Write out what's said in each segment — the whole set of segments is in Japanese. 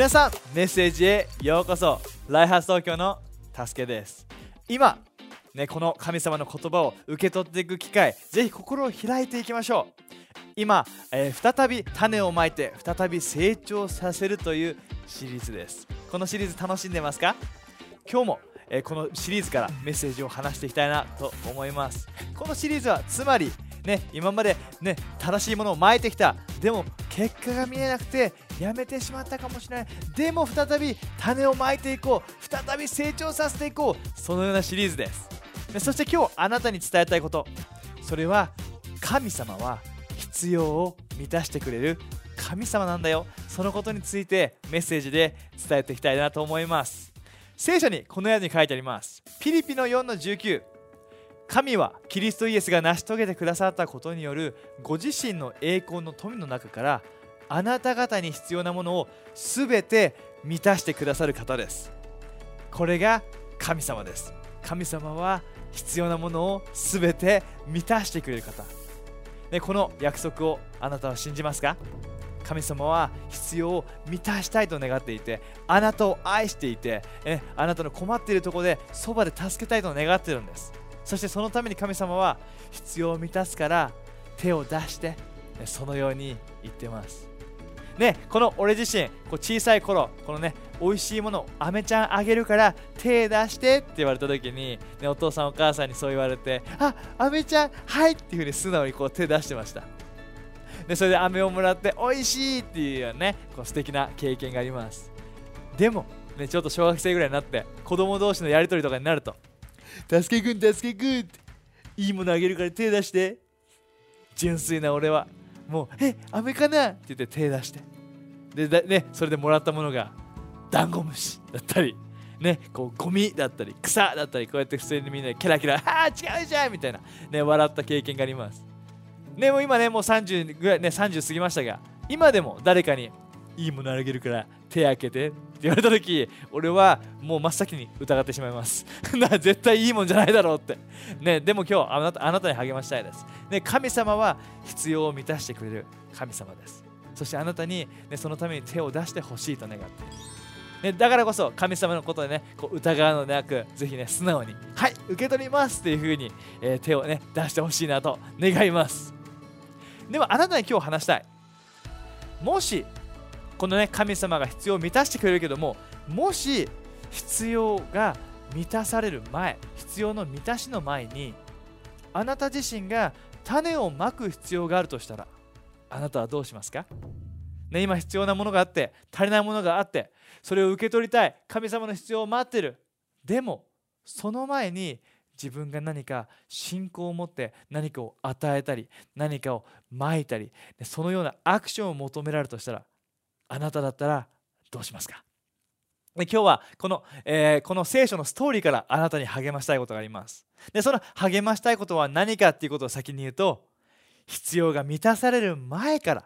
皆さんメッセージへようこそ。ライハース東京の助けです。今ね、この神様の言葉を受け取っていく機会ぜひ心を開いていきましょう。今、えー、再び種をまいて再び成長させるというシリーズです。このシリーズ楽しんでますか？今日も、え、このシリーズからメッセージを話していきたいなと思います。このシリーズはつまりね、今まで、ね、正しいものをまいてきた。でも結果が見えなくてやめてしまったかもしれない。でも再び種をまいていこう。再び成長させていこう。そのようなシリーズです。そして今日あなたに伝えたいこと。それは神様は必要を満たしてくれる神様なんだよ。そのことについてメッセージで伝えていきたいなと思います。聖書にこのように書いてあります。ピリピの4の19神はキリストイエスが成し遂げてくださったことによるご自身の栄光の富の中からあなた方に必要なものを全て満たしてくださる方です。これが神様です。神様は必要なものを全て満たしてくれる方。でこの約束をあなたは信じますか？神様は必要を満たしたいと願っていてあなたを愛していてえあなたの困っているところでそばで助けたいと願っているんです。そしてそのために神様は必要を満たすから手を出してそのように言ってます。ね、この俺自身こう小さい頃このね美味しいものあめちゃんあげるから手出してって言われた時に、ね、お父さんお母さんにそう言われてああめちゃんはいっていうふうに素直にこう手出してましたでそれで飴をもらって美味しいっていうねこう素敵な経験がありますでも、ね、ちょっと小学生ぐらいになって子供同士のやり取りとかになると助けくん助けくんっていいものあげるから手出して純粋な俺はもう「え飴かな?」って言って手出してで、ね、それでもらったものがダンゴムシだったり、ね、こうゴミだったり草だったりこうやって普通にみんなキラキラ「ああ違うじゃん!」みたいな、ね、笑った経験があります。でも今ねもう30ぐらいね30過ぎましたが今でも誰かにいいものあげるから手開けてって言われた時俺はもう真っ先に疑ってしまいます。絶対いいもんじゃないだろうって。ねでも今日あなたあなたに励ましたいです。ね神様は必要を満たしてくれる神様です。そしてあなたに、ね、そのために手を出してほしいと願ってね、だからこそ神様のことでねこう疑うのでなくぜひね素直にはい受け取りますっていう風に、えー、手をね出してほしいなと願います。でもあなたに今日話したい。もしこのね神様が必要を満たしてくれるけどももし必要が満たされる前必要の満たしの前にあなた自身が種をまく必要があるとしたらあなたはどうしますか、ね、今必要なものがあって足りないものがあってそれを受け取りたい。神様の必要を待ってる。でもその前に自分が何か信仰を持って何かを与えたり何かをまいたりそのようなアクションを求められるとしたらあなただったらどうしますか？今日はこの,、えー、この聖書のストーリーからあなたに励ましたいことがあります。でその励ましたいことは何かっていうことを先に言うと必要が満たされる前から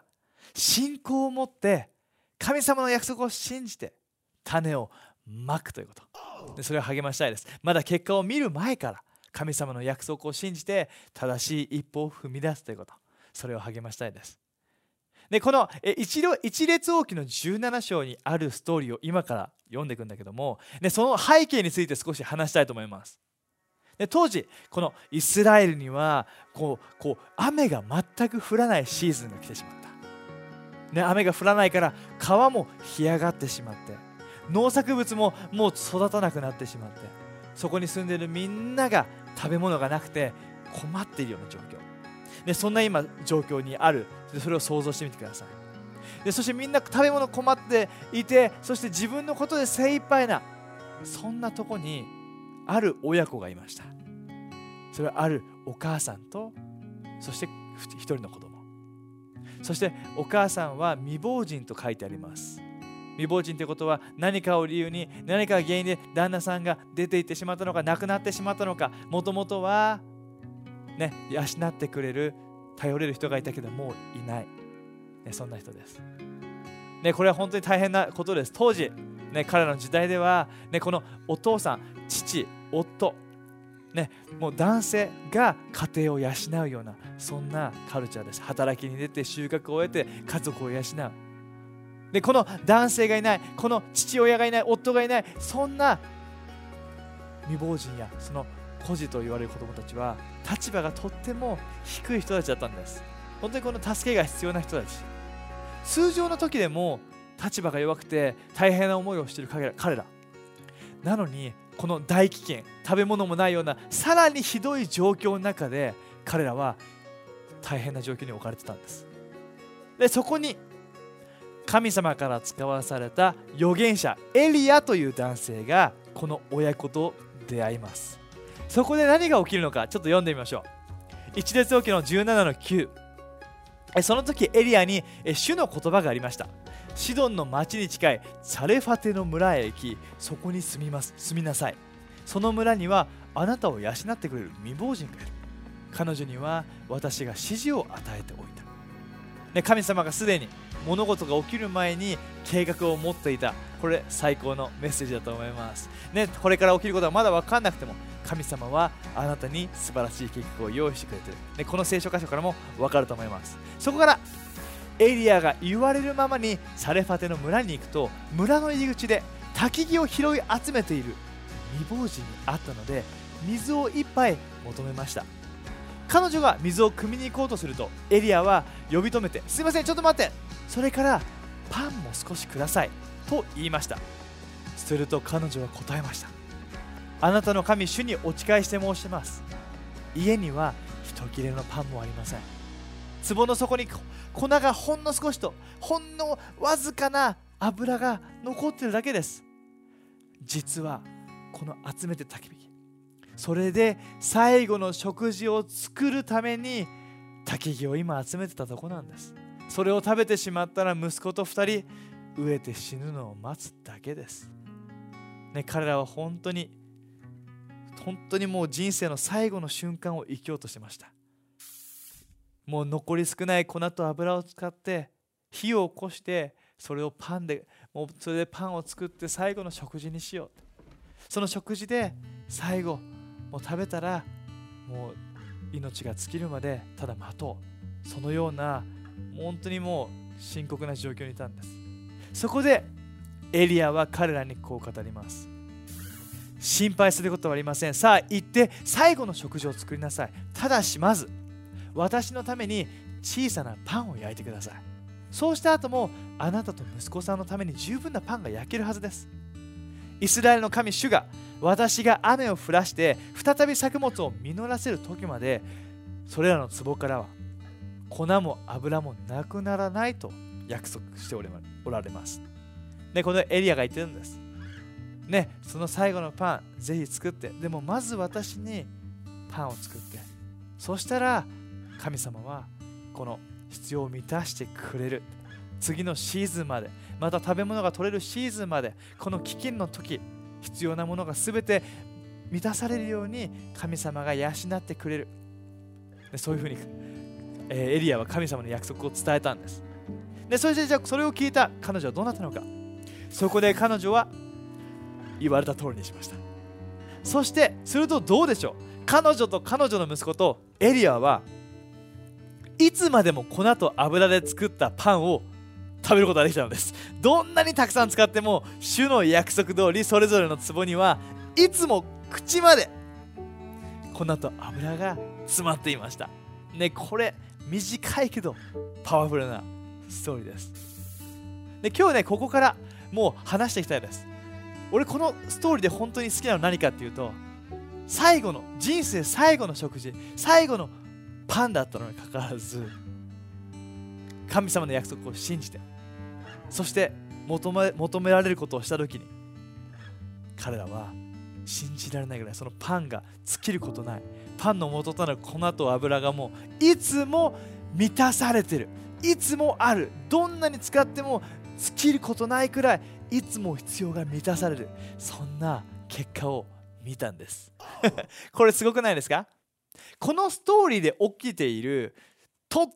信仰を持って神様の約束を信じて種をまくということ。でそれを励ましたいです。まだ結果を見る前から神様の約束を信じて正しい一歩を踏み出すということ。それを励ましたいです。でこの一一列王記の17章にあるストーリーを今から読んでいくんだけどもでその背景について少し話したいと思います。で当時このイスラエルにはこうこう雨が全く降らないシーズンが来てしまった、ね、雨が降らないから川も干上がってしまって農作物ももう育たなくなってしまってそこに住んでいるみんなが食べ物がなくて困っているような状況。でそんな今状況にある。それを想像してみてください。でそしてみんな食べ物困っていてそして自分のことで精一杯なそんなとこにある親子がいました。それはあるお母さんとそして一人の子供。そしてお母さんは未亡人と書いてあります。未亡人ということは何かを理由に何かが原因で旦那さんが出て行ってしまったのか亡くなってしまったのかもともとはね養ってくれる頼れる人がいたけどもういない、ね、そんな人です、ね、これは本当に大変なことです。当時、ね、彼らの時代では、ね、このお父さん父夫ね、もう男性が家庭を養うようなそんなカルチャーです。働きに出て収穫を得て家族を養う。でこの男性がいないこの父親がいない夫がいないそんな未亡人やその孤児と言われる子供たちは立場がとっても低い人たちだったんです。本当にこの助けが必要な人たち。通常の時でも立場が弱くて大変な思いをしている彼らなのにこの大危険食べ物もないようなさらにひどい状況の中で彼らは大変な状況に置かれてたんです。でそこに神様から使わされた預言者エリアという男性がこの親子と出会います。そこで何が起きるのかちょっと読んでみましょう。一列置きの17の9その時エリアに主の言葉がありました。シドンの町に近いサレファテの村へ行きそこに住みます住みなさい。その村にはあなたを養ってくれる未亡人がいる。彼女には私が指示を与えておいた、神様がすでに物事が起きる前に計画を持っていた。これ最高のメッセージだと思います、ね、これから起きることはまだ分かんなくても神様はあなたに素晴らしい計画を用意してくれている、ね、この聖書箇所からも分かると思います。そこからエリアが言われるままにサレファテの村に行くと村の入り口で焚き木を拾い集めている未亡人に会ったので水を一杯求めました。彼女が水を汲みに行こうとするとエリアは呼び止めてすいませんちょっと待って。それからパンも少しください。と言いました。すると彼女は答えました。あなたの神主にお誓いして申します。家には一切れのパンもありません。壺の底に粉がほんの少しとほんのわずかな油が残ってるだけです。実はこの集めて焚き火それで最後の食事を作るために焚き木を今集めてたとこなんです。それを食べてしまったら息子と2人飢えて死ぬのを待つだけです、ね、彼らは本当に本当にもう人生の最後の瞬間を生きようとしてました。もう残り少ない粉と油を使って火を起こしてそれをパンでもうそれでパンを作って最後の食事にしようその食事で最後もう食べたらもう命が尽きるまでただ待とう。そのような本当にもう深刻な状況にいたんです。そこでエリアは彼らにこう語ります。心配することはありません。さあ行って最後の食事を作りなさい。ただしまず私のために小さなパンを焼いてくださいそうした後もあなたと息子さんのために十分なパンが焼けるはずですイスラエルの神主が私が雨を降らして再び作物を実らせる時までそれらの壺からは粉も油もなくならないと約束しておられます。で、このエリアが言ってるんです。ね、その最後のパン、ぜひ作って、でもまず私にパンを作って、そしたら神様はこの必要を満たしてくれる。次のシーズンまで、また食べ物が取れるシーズンまで、この飢饉の時、必要なものが全て満たされるように神様が養ってくれるで。そういうふうに、えー、エリアは神様の約束を伝えたんです。でそれでじゃあそれを聞いた彼女はどうなったのかそこで彼女は言われた通りにしましたそしてするとどうでしょう彼女と彼女の息子とエリアはいつまでも粉と油で作ったパンを食べることができたのです。どんなにたくさん使っても主の約束通りそれぞれの壺にはいつも口まで粉と油が詰まっていました。ねこれ短いけどパワフルなストーリーです。で今日ねここからもう話していきたいです。俺このストーリーで本当に好きなの何かっていうと最後の人生最後の食事最後のパンだったのにかかわらず神様の約束を信じてそして求め求められることをした時に彼らは信じられないぐらいそのパンが尽きることない。パンの元となる粉と油がもういつも満たされてる。いつもある。どんなに使っても尽きることないくらいいつも必要が満たされる。そんな結果を見たんです。これすごくないですか？このストーリーで起きているとっ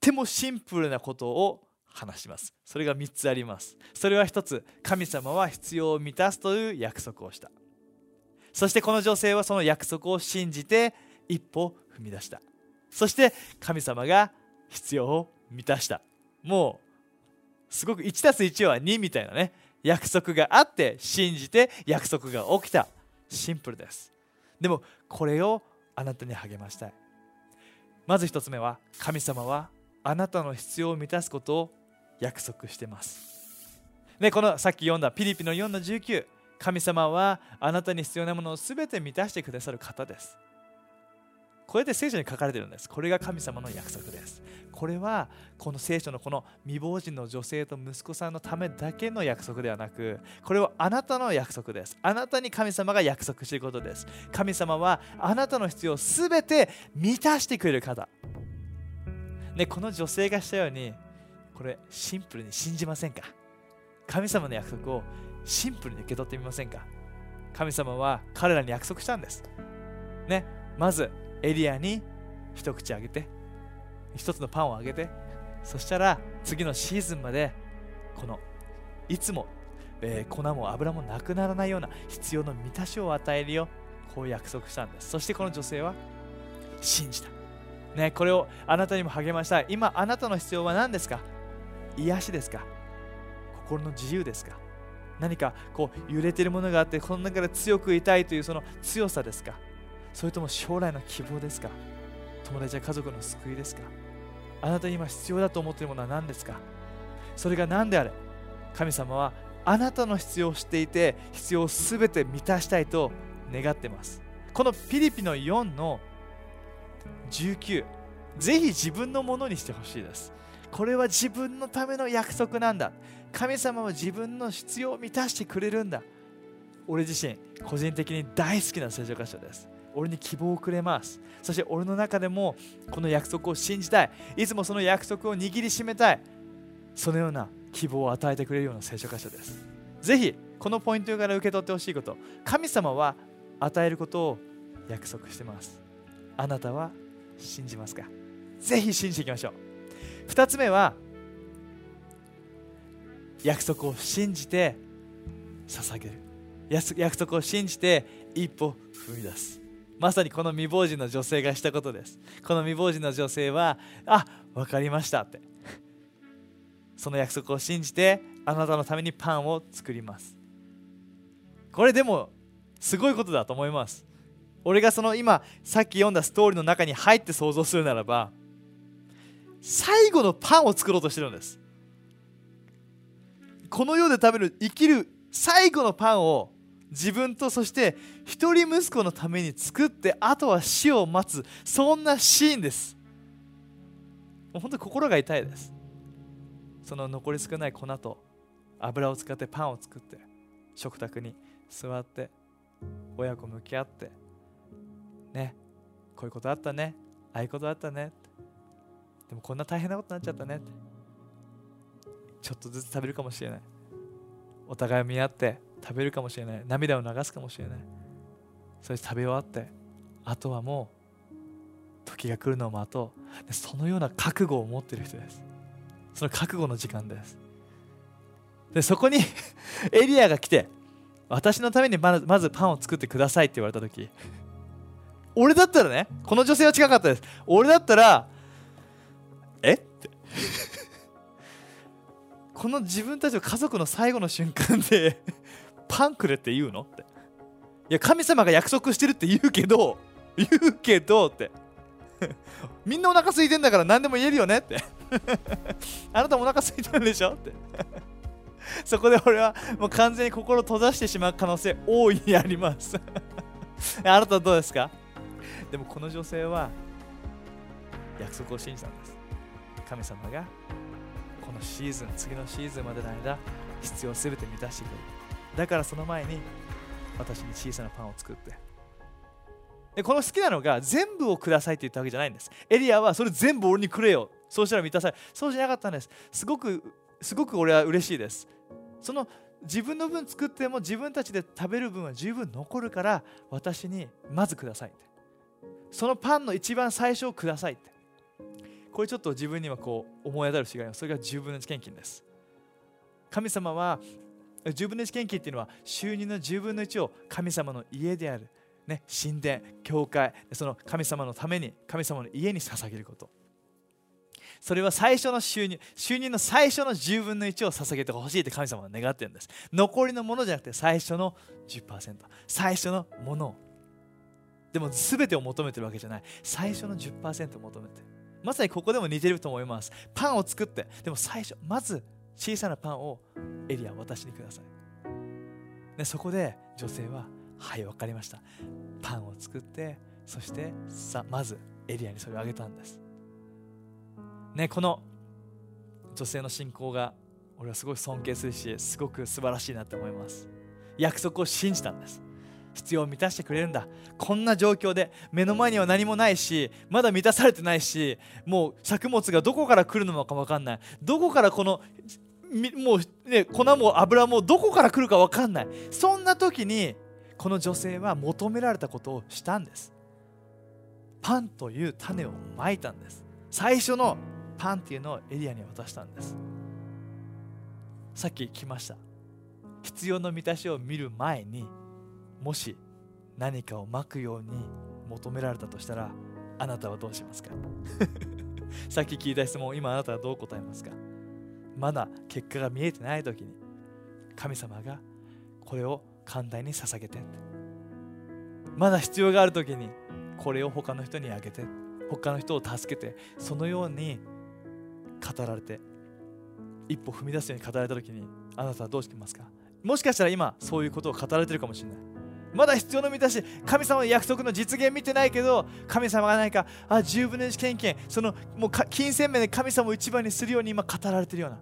てもシンプルなことを話します。それが3つあります。それは1つ神様は必要を満たすという約束をした。そしてこの女性はその約束を信じて一歩踏み出した。そして神様が必要を満たした。もうすごく 1+1 は2みたいなね約束があって信じて約束が起きた。シンプルです。でもこれをあなたに励ましたい。まず1つ目は神様はあなたの必要を満たすことを約束してます。でこのさっき読んだピリピの4の19神様はあなたに必要なものを全て満たしてくださる方です。これで聖書に書かれてるんです。これが神様の約束です。これはこの聖書のこの未亡人の女性と息子さんのためだけの約束ではなくこれはあなたの約束です。あなたに神様が約束していることです。神様はあなたの必要を全て満たしてくれる方。ねこの女性がしたようにこれシンプルに信じませんか？神様の約束をシンプルに受け取ってみませんか？神様は彼らに約束したんです。ねまずエリアに一口あげて一つのパンをあげてそしたら次のシーズンまでこのいつも、えー、粉も油もなくならないような必要の満たしを与えるよこう約束したんです。そしてこの女性は信じた。ねこれをあなたにも励ました今あなたの必要は何ですか？癒しですか？心の自由ですか？何かこう揺れているものがあってこの中で強くいたいというその強さですか？それとも将来の希望ですか？友達や家族の救いですか？あなたに今必要だと思っているものは何ですか？それが何であれ？神様はあなたの必要を知っていて必要を全て満たしたいと願ってます。このピリピの4の19ぜひ自分のものにしてほしいです。これは自分のための約束なんだ。神様は自分の必要を満たしてくれるんだ。俺自身個人的に大好きな聖書箇所です。俺に希望をくれます。そして俺の中でもこの約束を信じたい。いつもその約束を握りしめたい。そのような希望を与えてくれるような聖書箇所です。ぜひこのポイントから受け取ってほしいこと。神様は与えることを約束してます。あなたは信じますか？ぜひ信じていきましょう。2つ目は約束を信じて捧げる。約束を信じて一歩踏み出す。まさにこの未亡人の女性がしたことです。この未亡人の女性はあ分かりましたって。その約束を信じてあなたのためにパンを作ります。これでもすごいことだと思います。俺がその今さっき読んだストーリーの中に入って想像するならば最後のパンを作ろうとしてるんです。この世で食べる生きる最後のパンを自分とそして一人息子のために作ってあとは死を待つ。そんなシーンです。もう本当に心が痛いです。その残り少ない粉と油を使ってパンを作って食卓に座って親子向き合ってねこういうことあったねああいうことあったねでもこんな大変なことになっちゃったねちょっとずつ食べるかもしれない。お互い見合って食べるかもしれない。涙を流すかもしれない。そして食べ終わってあとはもう時が来るのを待とう。そのような覚悟を持っている人です。その覚悟の時間です。でそこに エリアが来て私のためにまずパンを作ってくださいって言われた時俺だったらねこの女性は近かったです。俺だったらえ？って。この自分たちの家族の最後の瞬間でパンくれって言うの？って。いや神様が約束してるって言うけど 言うけどって。みんなお腹空いてんだから何でも言えるよねって。あなたもお腹空いてるんでしょって。そこで俺はもう完全に心閉ざしてしまう可能性大いにあります。あなたはどうですか？でもこの女性は約束を信じたんです。神様がこのシーズン次のシーズンまでの間必要すべて満たしてくれる。だからその前に私に小さなパンを作って。でこの好きなのが全部をくださいって言ったわけじゃないんです。エリアはそれ全部俺にくれよ。そうしたら満たされそうじゃなかったんです。すごくすごく俺は嬉しいです。その自分の分作っても自分たちで食べる分は十分残るから私にまずくださいって。そのパンの一番最初をくださいって。これちょっと自分にはこう思い当たる違いがそれが10分の1献金です。神様は10分の1献金っていうのは収入の10分の1を神様の家である、ね、神殿教会その神様のために神様の家に捧げること。それは最初の収入収入の最初の10分の1を捧げてほしいって神様は願ってるんです。残りのものじゃなくて最初の10%最初のものを。でも全てを求めてるわけじゃない。最初の10%を求めて。るまさにここでも似てると思います。パンを作って。でも最初まず小さなパンをエリア私にください。でそこで女性ははい分かりました。パンを作ってそしてさまずエリアにそれをあげたんです。ねこの女性の信仰が俺はすごい尊敬するしすごく素晴らしいなって思います。約束を信じたんです。必要を満たしてくれるんだ。こんな状況で目の前には何もないしまだ満たされてないしもう作物がどこから来るのか分かんない。どこからこのもうね粉も油もどこから来るか分かんない。そんな時にこの女性は求められたことをしたんです。パンという種をまいたんです。最初のパンっていうのをエリアに渡したんです。さっき来ました。必要の満たしを見る前にもし何かをまくように求められたとしたらあなたはどうしますか？さっき聞いた質問今あなたはどう答えますか？まだ結果が見えてない時に神様がこれを寛大に捧げてまだ必要がある時にこれを他の人にあげて他の人を助けてそのように語られて一歩踏み出すように語られた時にあなたはどうしてますか？もしかしたら今そういうことを語られてるかもしれない。まだ必要の満たし神様の約束の実現見てないけど神様が何かあ10分の1献金そのもう金銭面で神様を一番にするように今語られてるような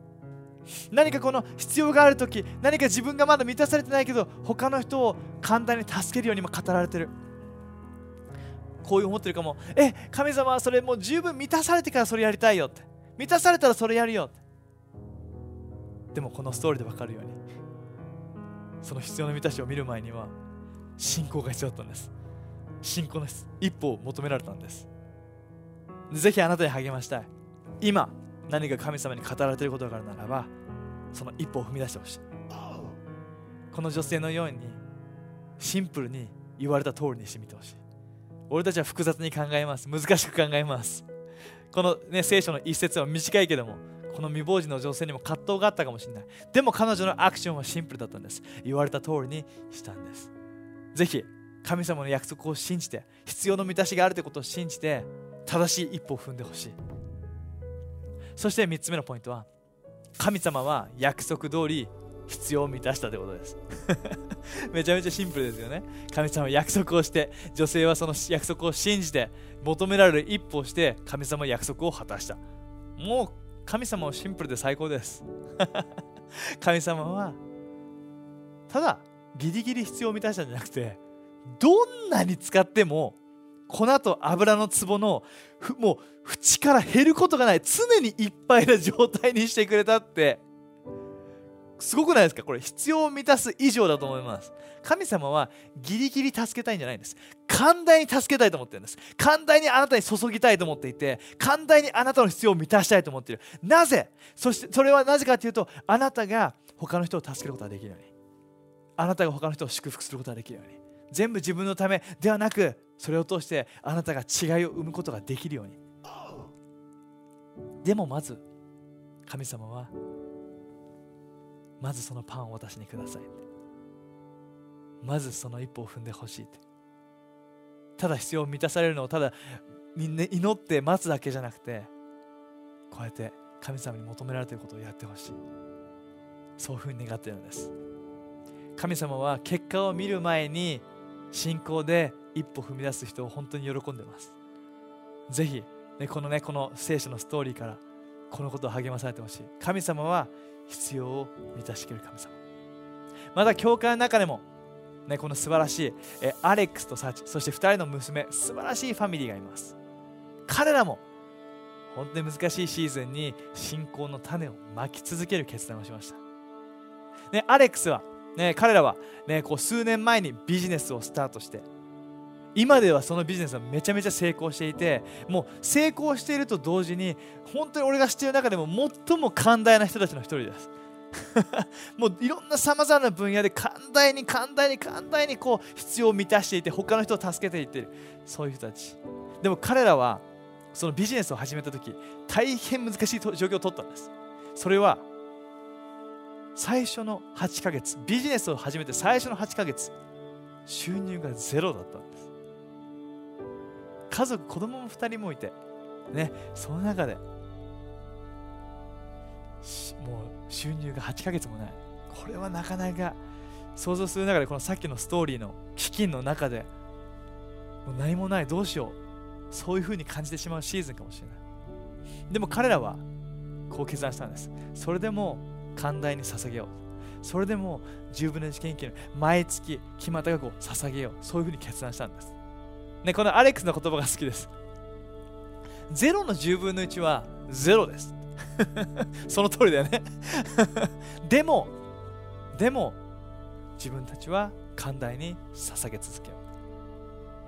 何かこの必要がある時何か自分がまだ満たされてないけど他の人を簡単に助けるように今語られてる。こういう思ってるかも。え神様はそれもう十分満たされてからそれやりたいよって。満たされたらそれやるよって。でもこのストーリーで分かるようにその必要な満たしを見る前には信仰が必要だったんです。信仰の一歩を求められたんです。ぜひあなたに励ましたい。今何か神様に語られていることがあるならばその一歩を踏み出してほしい。この女性のようにシンプルに言われた通りにしてみてほしい。俺たちは複雑に考えます。難しく考えます。この、ね、聖書の一節は短いけどもこの未亡人の女性にも葛藤があったかもしれない。でも彼女のアクションはシンプルだったんです。言われた通りにしたんです。ぜひ神様の約束を信じて必要の満たしがあるということを信じて正しい一歩を踏んでほしい。そして3つ目のポイントは神様は約束通り必要を満たしたということです。めちゃめちゃシンプルですよね。神様は約束をして女性はその約束を信じて求められる一歩をして神様は約束を果たした。もう神様はシンプルで最高です。神様はただギリギリ必要を満たしたんじゃなくてどんなに使っても粉と油の壺のもう縁から減ることがない常にいっぱいな状態にしてくれたって。すごくないですか？これ必要を満たす以上だと思います。神様はギリギリ助けたいんじゃないんです。寛大に助けたいと思ってるんです。寛大にあなたに注ぎたいと思っていて寛大にあなたの必要を満たしたいと思っている。なぜ？そしてそれはなぜかというとあなたが他の人を助けることができるように。あなたが他の人を祝福することができるように。全部自分のためではなくそれを通してあなたが違いを生むことができるように。でもまず神様はまずそのパンを私にくださいまずその一歩を踏んでほしいただ必要を満たされるのをただみんな祈って待つだけじゃなくてこうやって神様に求められていることをやってほしい。そういうふうに願っているのです。神様は結果を見る前に信仰で一歩踏み出す人を本当に喜んでます。ぜひ、ね、このねこの聖書のストーリーからこのことを励まされてほしい。神様は必要を満たしてくれる神様。また教会の中でも、ね、この素晴らしいえアレックスとサチそして2人の娘素晴らしいファミリーがいます。彼らも本当に難しいシーズンに信仰の種をまき続ける決断をしました、ね、アレックスはね、彼らは、ね、こう数年前にビジネスをスタートして今ではそのビジネスはめちゃめちゃ成功していてもう成功していると同時に本当に俺が知っている中でも最も寛大な人たちの一人です。もういろんなさまざまな分野で寛大に寛大に寛大にこう必要を満たしていて他の人を助けていってる。そういう人たち。でも彼らはそのビジネスを始めた時大変難しい状況を取ったんです。それは最初の8ヶ月ビジネスを始めて最初の8ヶ月収入がゼロだったんです。家族子供も2人もいてねその中でもう収入が8ヶ月もない。これはなかなか想像する中でこのさっきのストーリーの飢饉の中でもう何もないどうしよう。そういう風に感じてしまうシーズンかもしれない。でも彼らはこう決断したんです。それでも寛大に捧げよう。それでも10分の1研究の毎月決まった額を捧げよう。そういう風に決断したんです。ねこのアレックスの言葉が好きです。0の10分の1は0です。その通りだよね。でもでも自分たちは寛大に捧げ続けよ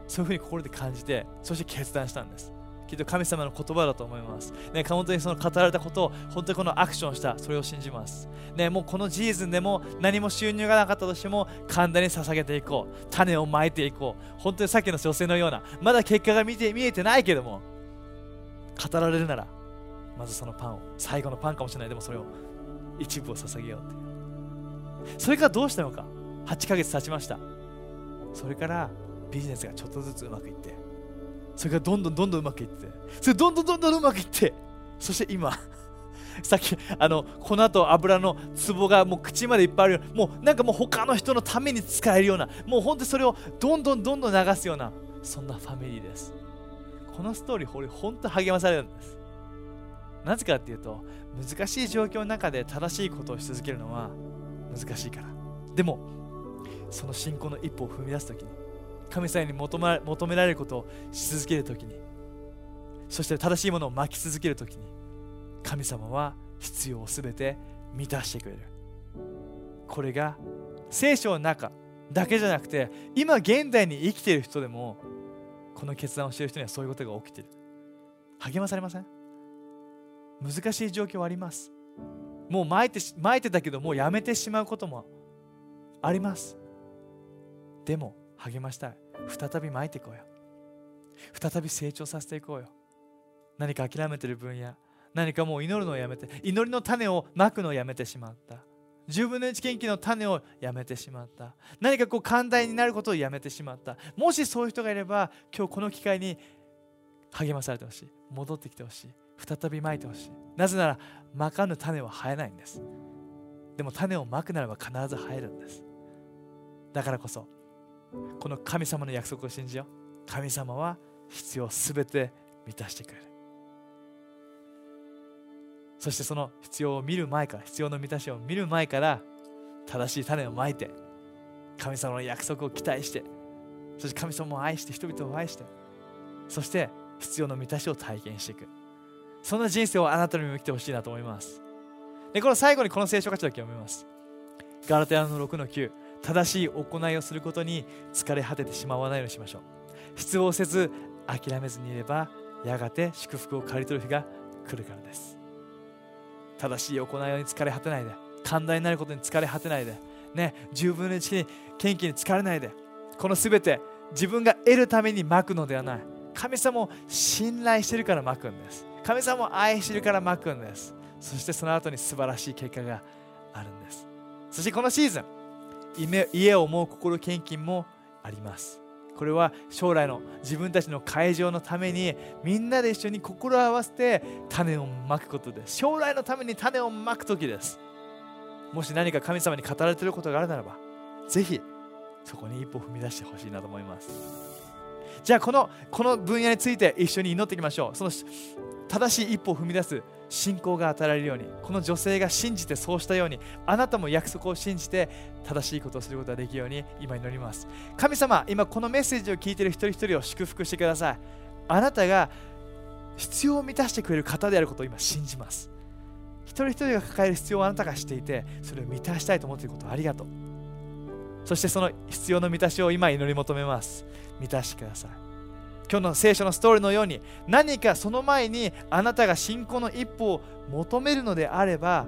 う。そういうふうに心で感じてそして決断したんです。きっと神様の言葉だと思います。ね、本当にその語られたことを本当にこのアクションした、それを信じます。ね、もうこのシーズンでも何も収入がなかったとしても簡単に捧げていこう。種をまいていこう。本当にさっきの女性のような、まだ結果が見て見えてないけども、語られるなら、まずそのパンを、最後のパンかもしれない、でもそれを一部を捧げようっていう。それからどうしたのか8ヶ月経ちましたそれからビジネスがちょっとずつうまくいってそれからどんどんどんどんうまくいって。それどんどんどんどんうまくいって。そして今 さっきあのこの後油の壺がもう口までいっぱいあるようなもうなんかもう他の人のために使えるようなもう本当にそれをどんどんどんどん流すようなそんなファミリーです。このストーリー俺本当励まされるんです。なぜかっていうと難しい状況の中で正しいことをし続けるのは難しいから。でもその信仰の一歩を踏み出す時に神様に求め求められることをし続ける時にそして正しいものを巻き続ける時に神様は必要を全て満たしてくれる。これが聖書の中だけじゃなくて今現代に生きている人でもこの決断をしている人にはそういうことが起きている。励まされません？難しい状況はあります。もう巻いて巻いてたけどもうやめてしまうこともあります。でも励ましたい。再び巻いていこうよ。再び成長させていこうよ。何か諦めてる分野何かもう祈るのをやめて祈りの種をまくのをやめてしまった。10分の1研究の種をやめてしまった。何かこう寛大になることをやめてしまった。もしそういう人がいれば今日この機会に励まされてほしい。戻ってきてほしい。再びまいてほしい。なぜならまかぬ種は生えないんです。でも種をまくならば必ず生えるんです。だからこそこの神様の約束を信じよう。神様は必要すべて満たしてくれる。そしてその必要を見る前から必要の満たしを見る前から正しい種をまいて神様の約束を期待してそして神様を愛して人々を愛してそして必要の満たしを体験していく。そんな人生をあなたにも生きてほしいなと思います。でこの最後にこの聖書箇所だけ読みます。ガラテヤの6の9正しい行いをすることに疲れ果ててしまわないようにしましょう。失望せず諦めずにいればやがて祝福を刈り取る日が来るからです。正しい行いに疲れ果てないで寛大になることに疲れ果てないでね十分の1に元気に疲れないでこの全て自分が得るためにまくのではない。神様を信頼してるからまくんです。神様を愛してるからまくんです。そしてその後に素晴らしい結果があるんです。そしてこのシーズン家を思う心献金もあります。これは将来の自分たちの会場のためにみんなで一緒に心を合わせて種をまくことです。将来のために種をまく時です。もし何か神様に語られていることがあるならばぜひそこに一歩踏み出してほしいなと思います。じゃあこのこの分野について一緒に祈っていきましょう。その正しい一歩を踏み出す信仰が与えられるようにこの女性が信じてそうしたようにあなたも約束を信じて正しいことをすることができるように今祈ります。神様今このメッセージを聞いている一人一人を祝福してください。あなたが必要を満たしてくれる方であることを今信じます。一人一人が抱える必要をあなたがしていてそれを満たしたいと思っていることをありがとう。そしてその必要の満たしを今祈り求めます。満たしてください。今日の聖書のストーリーのように何かその前にあなたが信仰の一歩を求めるのであれば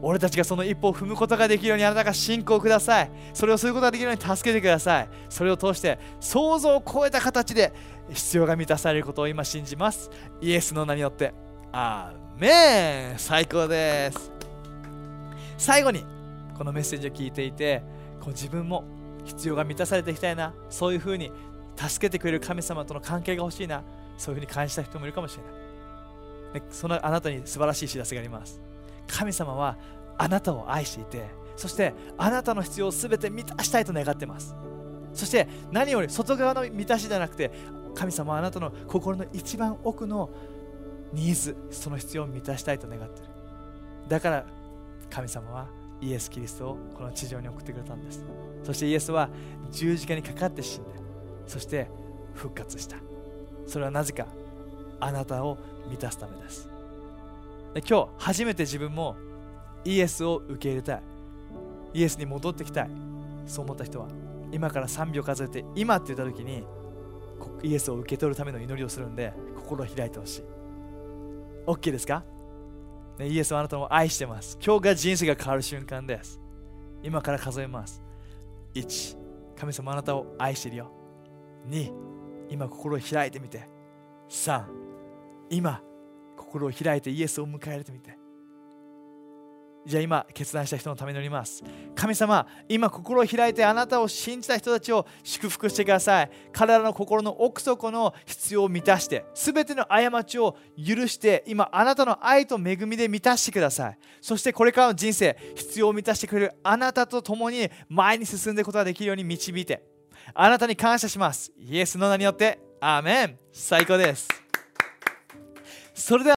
俺たちがその一歩を踏むことができるようにあなたが信仰ください。それをすることができるように助けてください。それを通して想像を超えた形で必要が満たされることを今信じます。イエスの名によって。アーメン。最高です。最後にこのメッセージを聞いていてこう自分も必要が満たされていきたいな。そういうふうに助けてくれる神様との関係が欲しいな。そういうふうに感じた人もいるかもしれない。でそのあなたに素晴らしい知らせがあります。神様はあなたを愛していてそしてあなたの必要を全て満たしたいと願ってます。そして何より外側の満たしじゃなくて神様はあなたの心の一番奥のニーズその必要を満たしたいと願ってる。だから神様はイエス・キリストをこの地上に送ってくれたんです。そしてイエスは十字架にかかって死んでそして復活した。それはなぜかあなたを満たすためです。で今日初めて自分もイエスを受け入れたい。イエスに戻ってきたい。そう思った人は今から3秒数えて今って言った時にイエスを受け取るための祈りをするんで心を開いてほしい。OK ですか、ね、イエスはあなたを愛してます。今日が人生が変わる瞬間です。今から数えます。1神様あなたを愛してるよ。2今心を開いてみて。3今心を開いてイエスを迎え入れてみて。じゃあ今決断した人のために祈ります。神様今心を開いてあなたを信じた人たちを祝福してください。彼らの心の奥底の必要を満たして全ての過ちを許して今あなたの愛と恵みで満たしてください。そしてこれからの人生必要を満たしてくれるあなたと共に前に進んでいくことができるように導いてあなたに感謝します。イエスの名によって。アーメン。最高です。それでは